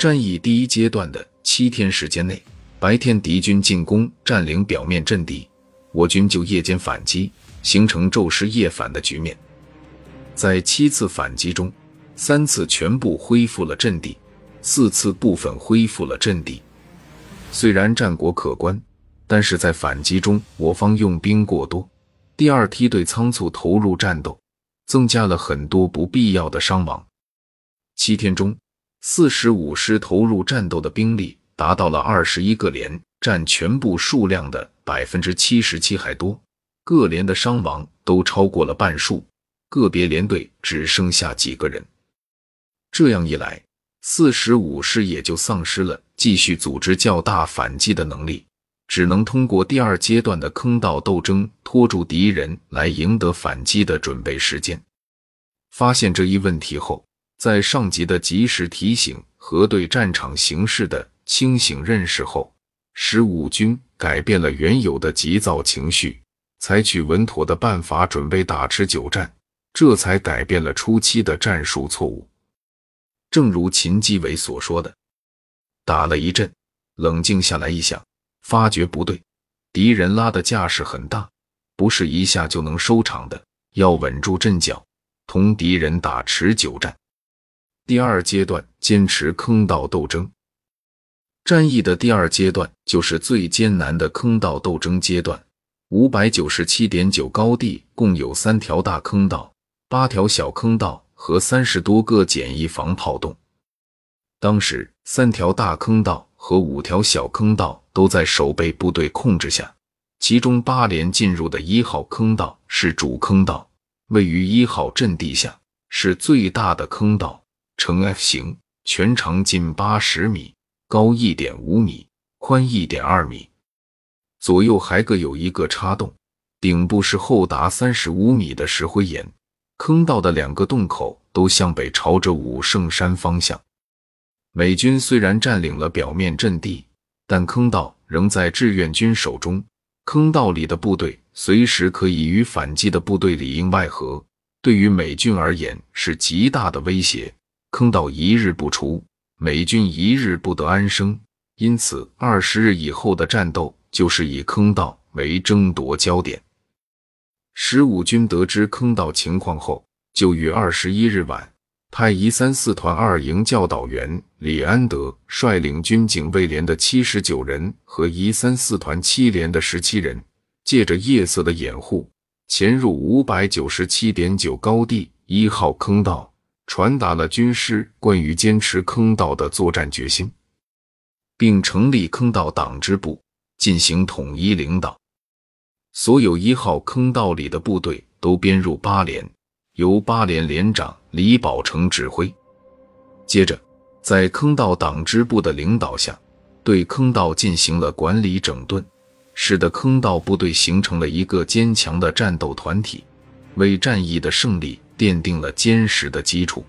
战役第一阶段的七天时间内，白天敌军进攻占领表面阵地，我军就夜间反击，形成昼失夜反的局面。在七次反击中，三次全部恢复了阵地，四次部分恢复了阵地。虽然战果可观，但是在反击中我方用兵过多，第二梯队仓促投入战斗，增加了很多不必要的伤亡。七天中。四十五师投入战斗的兵力达到了二十一个连，占全部数量的百分之七十七还多。各连的伤亡都超过了半数，个别连队只剩下几个人。这样一来，四十五师也就丧失了继续组织较大反击的能力，只能通过第二阶段的坑道斗争拖住敌人，来赢得反击的准备时间。发现这一问题后。在上级的及时提醒和对战场形势的清醒认识后，十五军改变了原有的急躁情绪，采取稳妥的办法准备打持久战，这才改变了初期的战术错误。正如秦基伟所说的：“打了一阵，冷静下来一想，发觉不对，敌人拉的架势很大，不是一下就能收场的，要稳住阵脚，同敌人打持久战。”第二阶段坚持坑道斗争，战役的第二阶段就是最艰难的坑道斗争阶段。五百九十七点九高地共有三条大坑道、八条小坑道和三十多个简易防炮洞。当时，三条大坑道和五条小坑道都在守备部队控制下，其中八连进入的一号坑道是主坑道，位于一号阵地下，是最大的坑道。呈 F 形，全长近八十米，高一点五米，宽一点二米，左右还各有一个插洞，顶部是厚达三十五米的石灰岩。坑道的两个洞口都向北朝着武圣山方向。美军虽然占领了表面阵地，但坑道仍在志愿军手中。坑道里的部队随时可以与反击的部队里应外合，对于美军而言是极大的威胁。坑道一日不除，美军一日不得安生。因此，二十日以后的战斗就是以坑道为争夺焦点。十五军得知坑道情况后，就于二十一日晚派一三四团二营教导员李安德率领军警卫连的七十九人和一三四团七连的十七人，借着夜色的掩护，潜入五百九十七点九高地一号坑道。传达了军师关于坚持坑道的作战决心，并成立坑道党支部进行统一领导。所有一号坑道里的部队都编入八连，由八连连长李宝成指挥。接着，在坑道党支部的领导下，对坑道进行了管理整顿，使得坑道部队形成了一个坚强的战斗团体，为战役的胜利。奠定了坚实的基础。